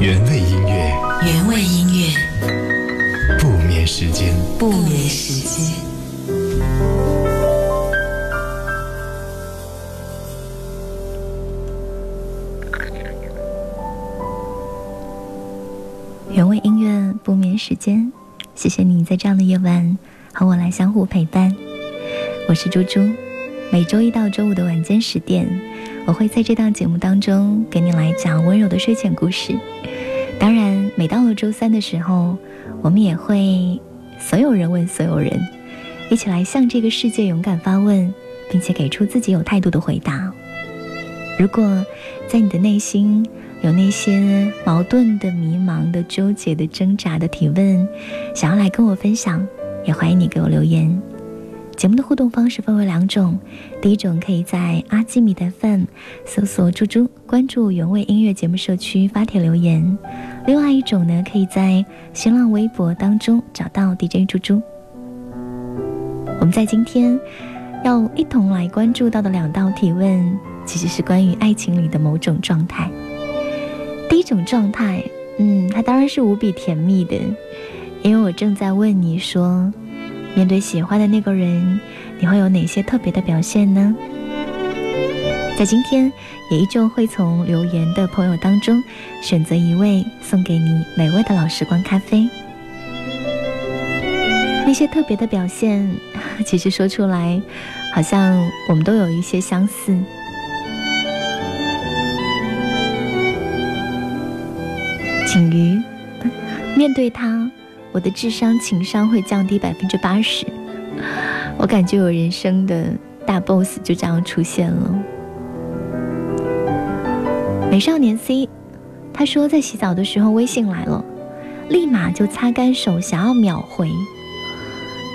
原味音乐，原味音乐，不眠时间，不眠时间。原味音乐，不眠时间。谢谢你在这样的夜晚和我来相互陪伴。我是猪猪，每周一到周五的晚间十点。我会在这档节目当中给你来讲温柔的睡前故事。当然，每到了周三的时候，我们也会所有人问所有人，一起来向这个世界勇敢发问，并且给出自己有态度的回答。如果在你的内心有那些矛盾的、迷茫的、纠结的、挣扎的提问，想要来跟我分享，也欢迎你给我留言。节目的互动方式分为两种，第一种可以在阿基米德 FM 搜索“猪猪”，关注原味音乐节目社区发帖留言；另外一种呢，可以在新浪微博当中找到 DJ 猪猪。我们在今天要一同来关注到的两道提问，其实是关于爱情里的某种状态。第一种状态，嗯，它当然是无比甜蜜的，因为我正在问你说。面对喜欢的那个人，你会有哪些特别的表现呢？在今天，也依旧会从留言的朋友当中选择一位，送给你美味的老时光咖啡。那些特别的表现，其实说出来，好像我们都有一些相似。景瑜，面对他。我的智商、情商会降低百分之八十，我感觉我人生的大 boss 就这样出现了。美少年 C，他说在洗澡的时候微信来了，立马就擦干手，想要秒回，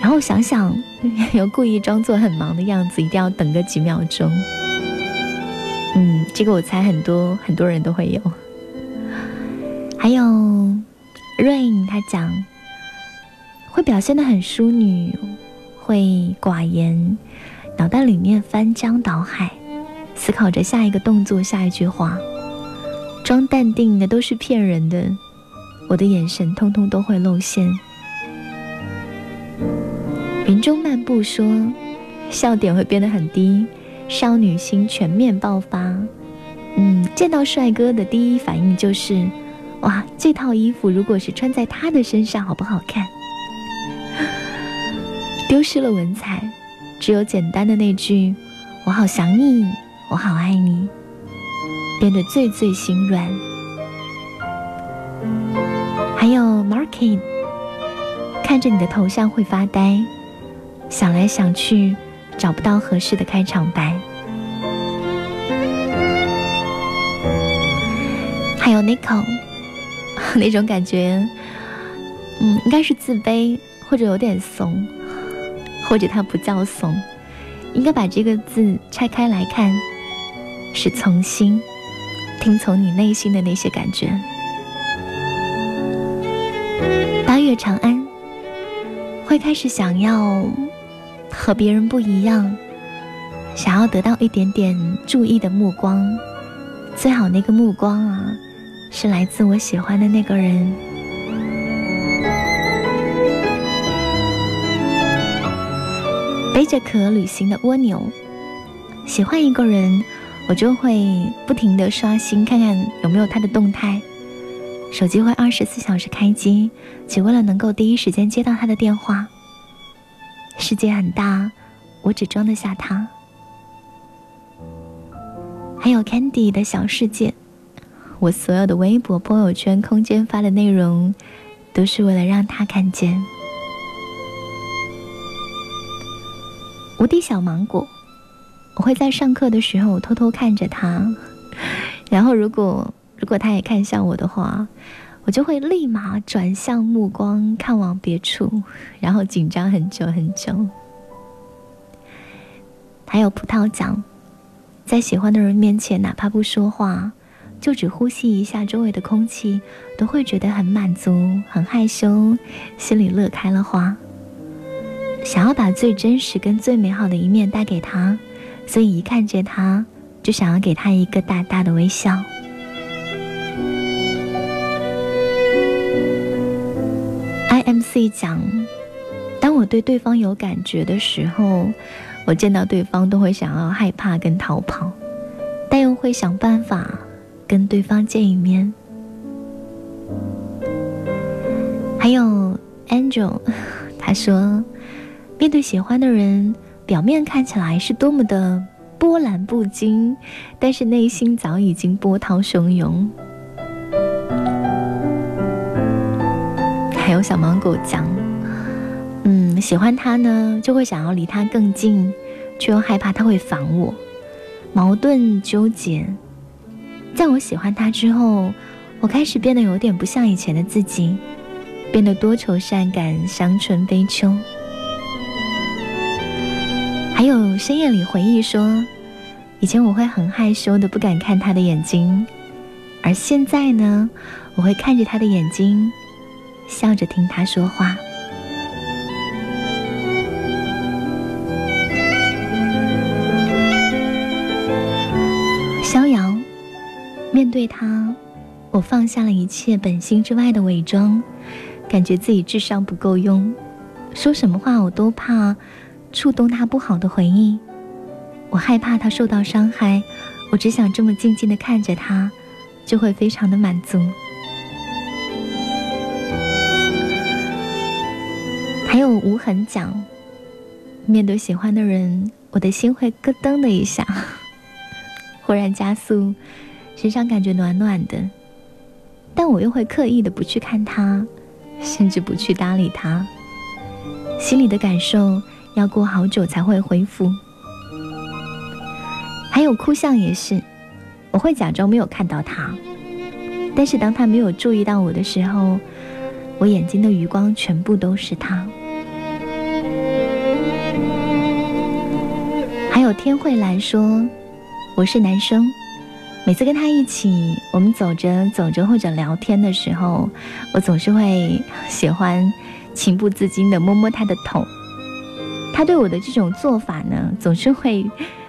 然后想想又故意装作很忙的样子，一定要等个几秒钟。嗯，这个我猜很多很多人都会有。还有 Rain，他讲。会表现的很淑女，会寡言，脑袋里面翻江倒海，思考着下一个动作、下一句话，装淡定的都是骗人的，我的眼神通通都会露馅。云中漫步说，笑点会变得很低，少女心全面爆发。嗯，见到帅哥的第一反应就是，哇，这套衣服如果是穿在他的身上，好不好看？丢失了文采，只有简单的那句“我好想你，我好爱你”，变得最最心软。还有 Market，看着你的头像会发呆，想来想去找不到合适的开场白。还有 Nicole，那种感觉，嗯，应该是自卑或者有点怂。或者他不叫怂，应该把这个字拆开来看，是从心，听从你内心的那些感觉。八月长安，会开始想要和别人不一样，想要得到一点点注意的目光，最好那个目光啊，是来自我喜欢的那个人。背着壳旅行的蜗牛，喜欢一个人，我就会不停的刷新，看看有没有他的动态。手机会二十四小时开机，只为了能够第一时间接到他的电话。世界很大，我只装得下他。还有 Candy 的小世界，我所有的微博、朋友圈、空间发的内容，都是为了让他看见。无敌小芒果，我会在上课的时候偷偷看着他，然后如果如果他也看向我的话，我就会立马转向目光看往别处，然后紧张很久很久。还有葡萄讲，在喜欢的人面前，哪怕不说话，就只呼吸一下周围的空气，都会觉得很满足、很害羞，心里乐开了花。想要把最真实跟最美好的一面带给他，所以一看见他就想要给他一个大大的微笑。IMC 讲，当我对对方有感觉的时候，我见到对方都会想要害怕跟逃跑，但又会想办法跟对方见一面。还有 Angel 他说。面对喜欢的人，表面看起来是多么的波澜不惊，但是内心早已经波涛汹涌。还有小芒果讲，嗯，喜欢他呢，就会想要离他更近，却又害怕他会烦我，矛盾纠结。在我喜欢他之后，我开始变得有点不像以前的自己，变得多愁善感、伤春悲秋。还有深夜里回忆说，以前我会很害羞的不敢看他的眼睛，而现在呢，我会看着他的眼睛。笑着听他说话。逍遥，面对他，我放下了一切本心之外的伪装，感觉自己智商不够用，说什么话我都怕触动他不好的回忆，我害怕他受到伤害，我只想这么静静的看着他，就会非常的满足。还有无痕讲，面对喜欢的人，我的心会咯噔的一下，忽然加速，身上感觉暖暖的，但我又会刻意的不去看他，甚至不去搭理他，心里的感受要过好久才会恢复。还有哭相也是，我会假装没有看到他，但是当他没有注意到我的时候，我眼睛的余光全部都是他。还有天慧兰说，我是男生，每次跟他一起，我们走着走着或者聊天的时候，我总是会喜欢情不自禁的摸摸他的头。他对我的这种做法呢，总是会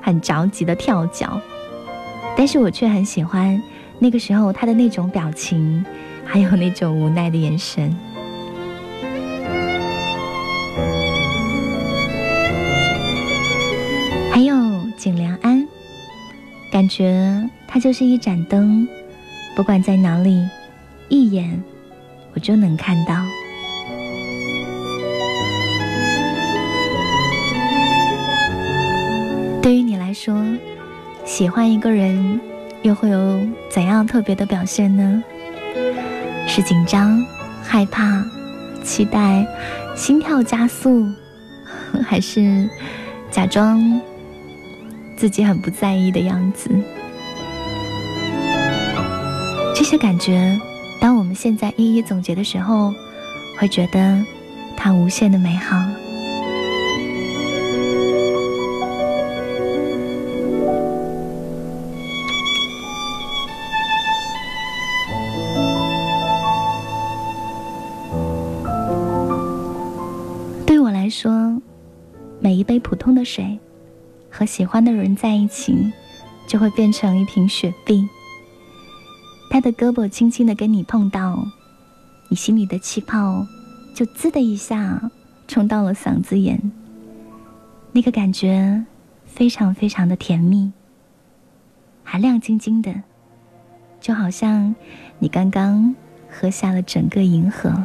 很着急的跳脚，但是我却很喜欢那个时候他的那种表情，还有那种无奈的眼神。还有景良安，感觉他就是一盏灯，不管在哪里，一眼我就能看到。说，喜欢一个人又会有怎样特别的表现呢？是紧张、害怕、期待、心跳加速，还是假装？自己很不在意的样子，这些感觉，当我们现在一一总结的时候，会觉得它无限的美好。和喜欢的人在一起，就会变成一瓶雪碧。他的胳膊轻轻的跟你碰到，你心里的气泡就滋的一下冲到了嗓子眼。那个感觉非常非常的甜蜜，还亮晶晶的，就好像你刚刚喝下了整个银河。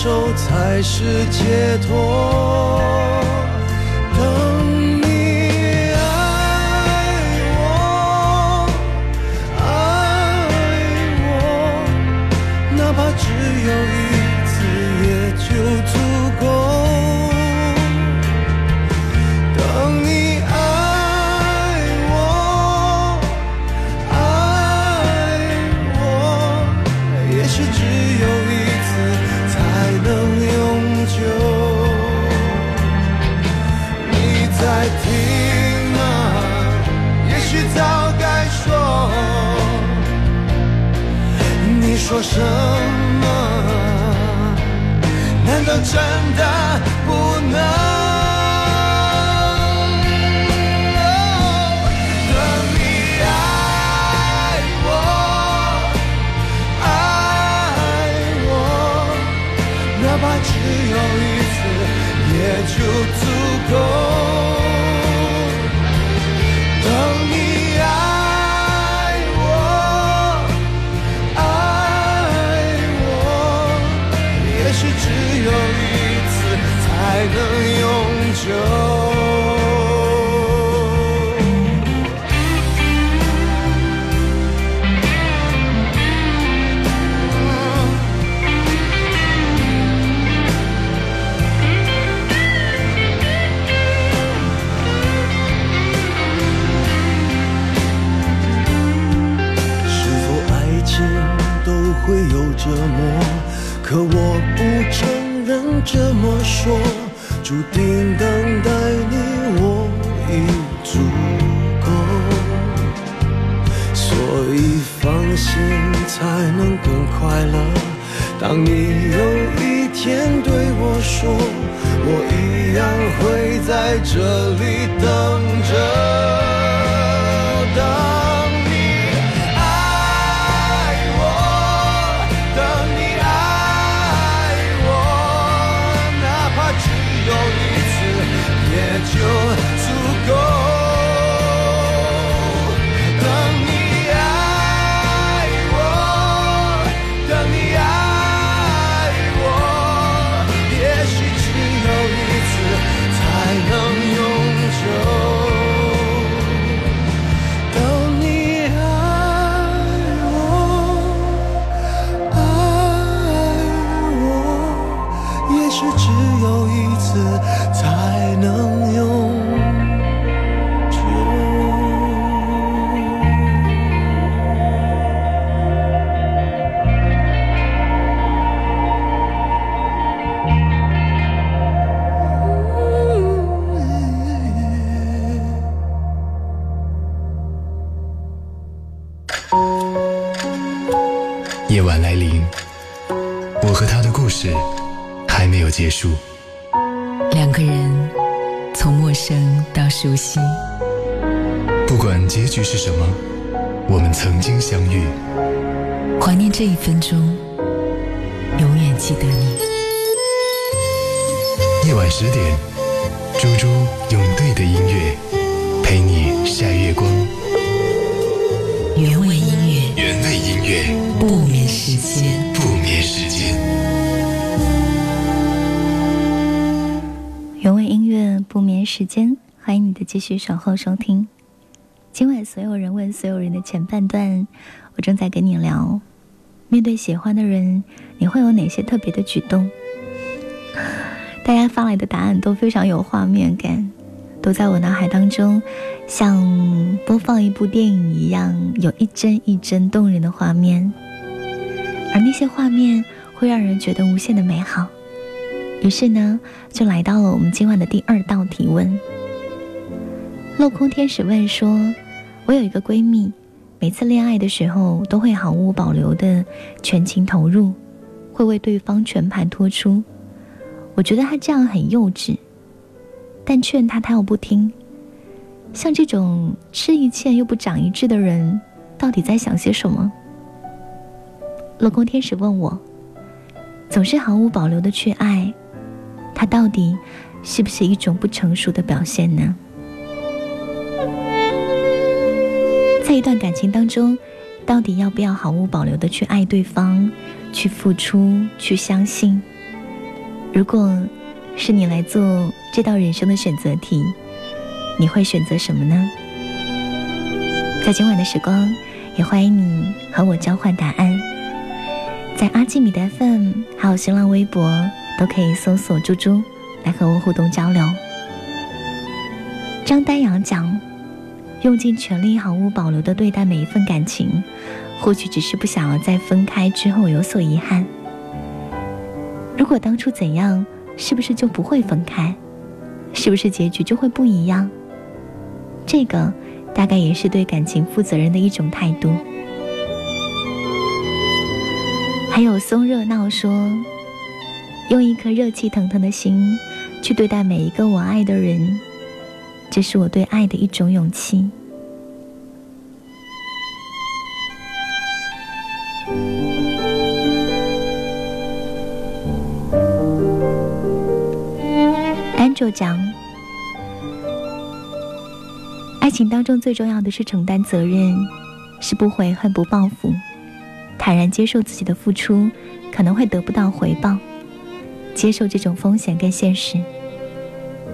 接受才是解脱？什么？难道真的不能？可我不承认这么说，注定等待你我已足够，所以放心才能更快乐。当你有一天对我说，我一样会在这结束。两个人从陌生到熟悉，不管结局是什么，我们曾经相遇。怀念这一分钟，永远记得你。夜晚十点，猪猪用对的音乐陪你晒月光。原味音乐，原味音乐，不眠时间。不眠时间。时间，欢迎你的继续守候收听。今晚所有人问所有人的前半段，我正在跟你聊，面对喜欢的人，你会有哪些特别的举动？大家发来的答案都非常有画面感，都在我脑海当中，像播放一部电影一样，有一帧一帧动人的画面，而那些画面会让人觉得无限的美好。于是呢，就来到了我们今晚的第二道提问。镂空天使问说：“我有一个闺蜜，每次恋爱的时候都会毫无保留的全情投入，会为对方全盘托出。我觉得她这样很幼稚，但劝她她又不听。像这种吃一堑又不长一智的人，到底在想些什么？”镂空天使问我：“总是毫无保留的去爱，它到底是不是一种不成熟的表现呢？在一段感情当中，到底要不要毫无保留的去爱对方，去付出，去相信？如果是你来做这道人生的选择题，你会选择什么呢？在今晚的时光，也欢迎你和我交换答案。在阿基米德 FM 还有新浪微博都可以搜索“猪猪”来和我互动交流。张丹阳讲：“用尽全力、毫无保留的对待每一份感情，或许只是不想要在分开之后有所遗憾。”如果当初怎样，是不是就不会分开？是不是结局就会不一样？这个大概也是对感情负责任的一种态度。还有松热闹说：“用一颗热气腾腾的心去对待每一个我爱的人，这是我对爱的一种勇气。” Angel 讲，爱情当中最重要的是承担责任，是不悔恨、不报复，坦然接受自己的付出可能会得不到回报，接受这种风险跟现实。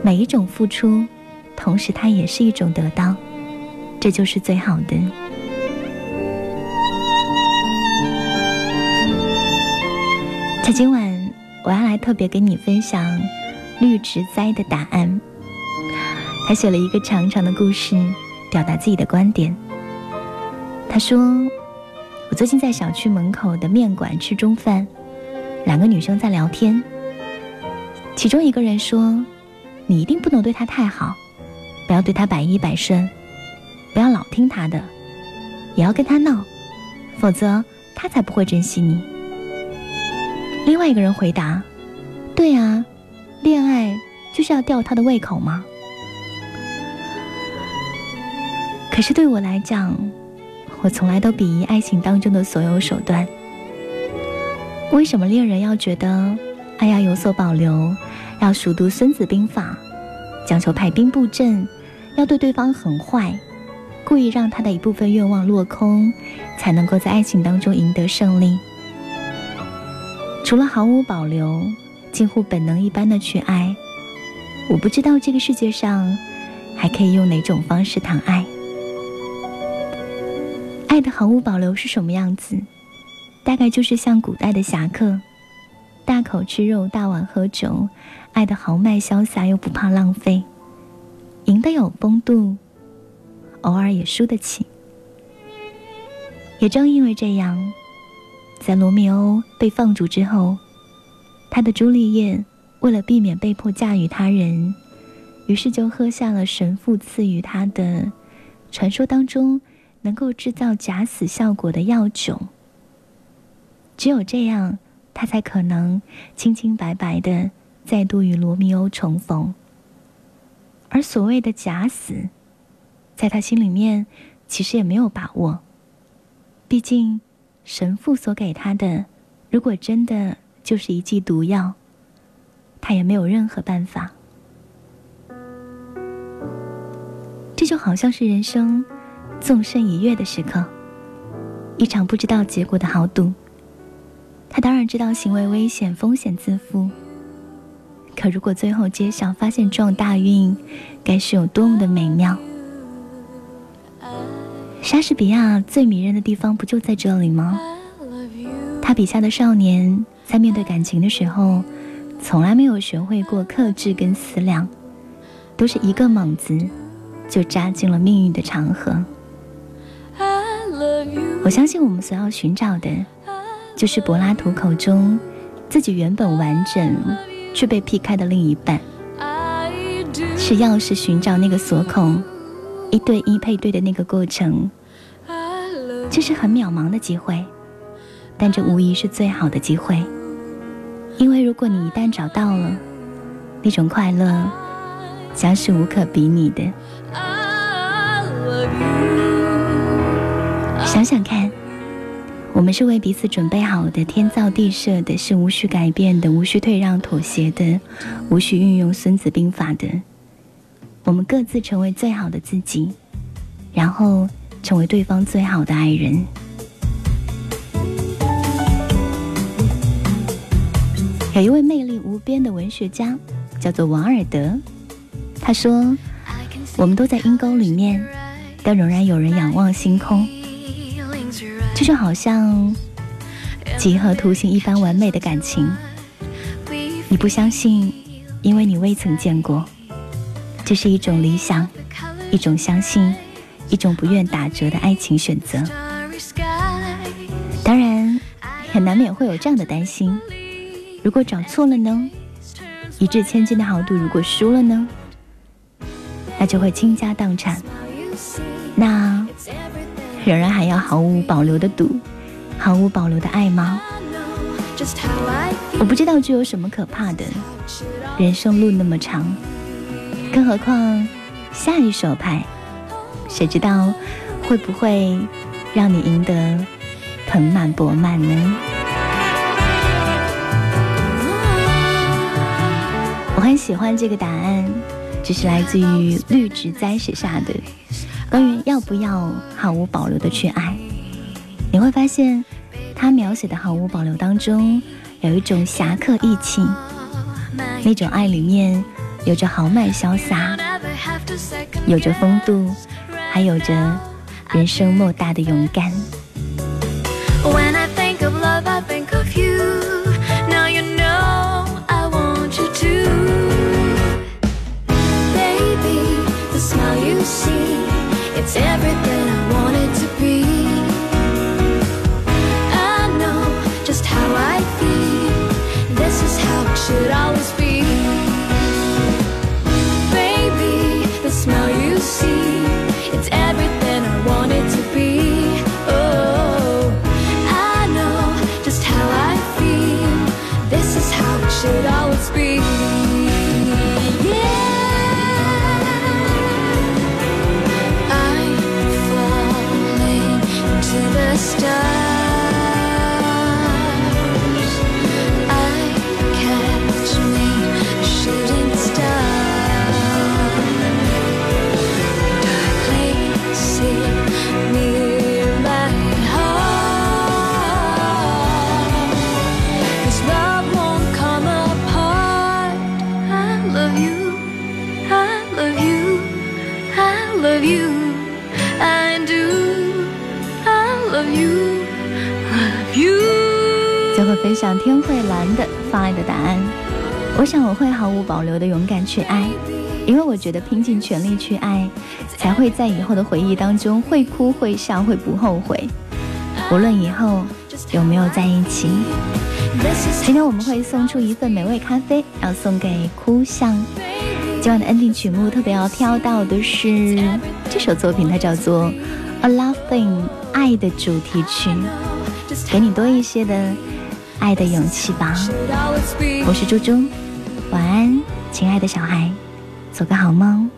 每一种付出，同时它也是一种得到，这就是最好的。在今晚，我要来特别跟你分享。绿植栽的答案。他写了一个长长的故事，表达自己的观点。他说：“我最近在小区门口的面馆吃中饭，两个女生在聊天。其中一个人说：‘你一定不能对他太好，不要对他百依百顺，不要老听他的，也要跟他闹，否则他才不会珍惜你。’另外一个人回答：‘对啊。’”恋爱就是要吊他的胃口吗？可是对我来讲，我从来都鄙夷爱情当中的所有手段。为什么恋人要觉得爱要有所保留，要熟读《孙子兵法》，讲求排兵布阵，要对对方很坏，故意让他的一部分愿望落空，才能够在爱情当中赢得胜利？除了毫无保留。近乎本能一般的去爱，我不知道这个世界上还可以用哪种方式谈爱。爱的毫无保留是什么样子？大概就是像古代的侠客，大口吃肉，大碗喝酒，爱的豪迈潇洒又不怕浪费，赢得有风度，偶尔也输得起。也正因为这样，在罗密欧被放逐之后。他的朱丽叶为了避免被迫嫁与他人，于是就喝下了神父赐予他的传说当中能够制造假死效果的药酒。只有这样，他才可能清清白白的再度与罗密欧重逢。而所谓的假死，在他心里面其实也没有把握，毕竟神父所给他的，如果真的。就是一剂毒药，他也没有任何办法。这就好像是人生纵身一跃的时刻，一场不知道结果的豪赌。他当然知道行为危险，风险自负。可如果最后揭晓，发现撞大运，该是有多么的美妙！莎士比亚最迷人的地方不就在这里吗？他笔下的少年。在面对感情的时候，从来没有学会过克制跟思量，都是一个猛子就扎进了命运的长河。我相信我们所要寻找的，就是柏拉图口中自己原本完整却被劈开的另一半，是钥匙寻找那个锁孔，一对一配对的那个过程。这是很渺茫的机会，但这无疑是最好的机会。因为如果你一旦找到了那种快乐，将是无可比拟的。想想看，我们是为彼此准备好的，天造地设的，是无需改变的，无需退让妥协的，无需运用《孙子兵法》的。我们各自成为最好的自己，然后成为对方最好的爱人。有一位魅力无边的文学家，叫做王尔德，他说：“我们都在阴沟里面，但仍然有人仰望星空。”这就好像几何图形一般完美的感情，你不相信，因为你未曾见过。这是一种理想，一种相信，一种不愿打折的爱情选择。当然，也难免会有这样的担心：如果找错了呢？一掷千金的豪赌，如果输了呢？那就会倾家荡产。仍然还要毫无保留的赌，毫无保留的爱吗？我不知道这有什么可怕的。人生路那么长。更何况，下一手牌，谁知道会不会让你赢得盆满钵满呢？我很喜欢这个答案，这是来自于绿植栽写下的，关于要不要毫无保留的去爱。你会发现，他描写的毫无保留当中，有一种侠客义气，那种爱里面。有着豪迈潇洒，有着风度，还有着人生莫大的勇敢。就会分享天慧兰的发爱的答案，我想我会毫无保留的勇敢去爱，因为我觉得拼尽全力去爱，才会在以后的回忆当中会哭会笑会不后悔，无论以后有没有在一起。今天我们会送出一份美味咖啡，要送给哭相。今晚的 ending 曲目特别要挑到的是这首作品，它叫做《A Love Thing》爱的主题曲，给你多一些的。爱的勇气吧，我是猪猪，晚安，亲爱的小孩，做个好梦。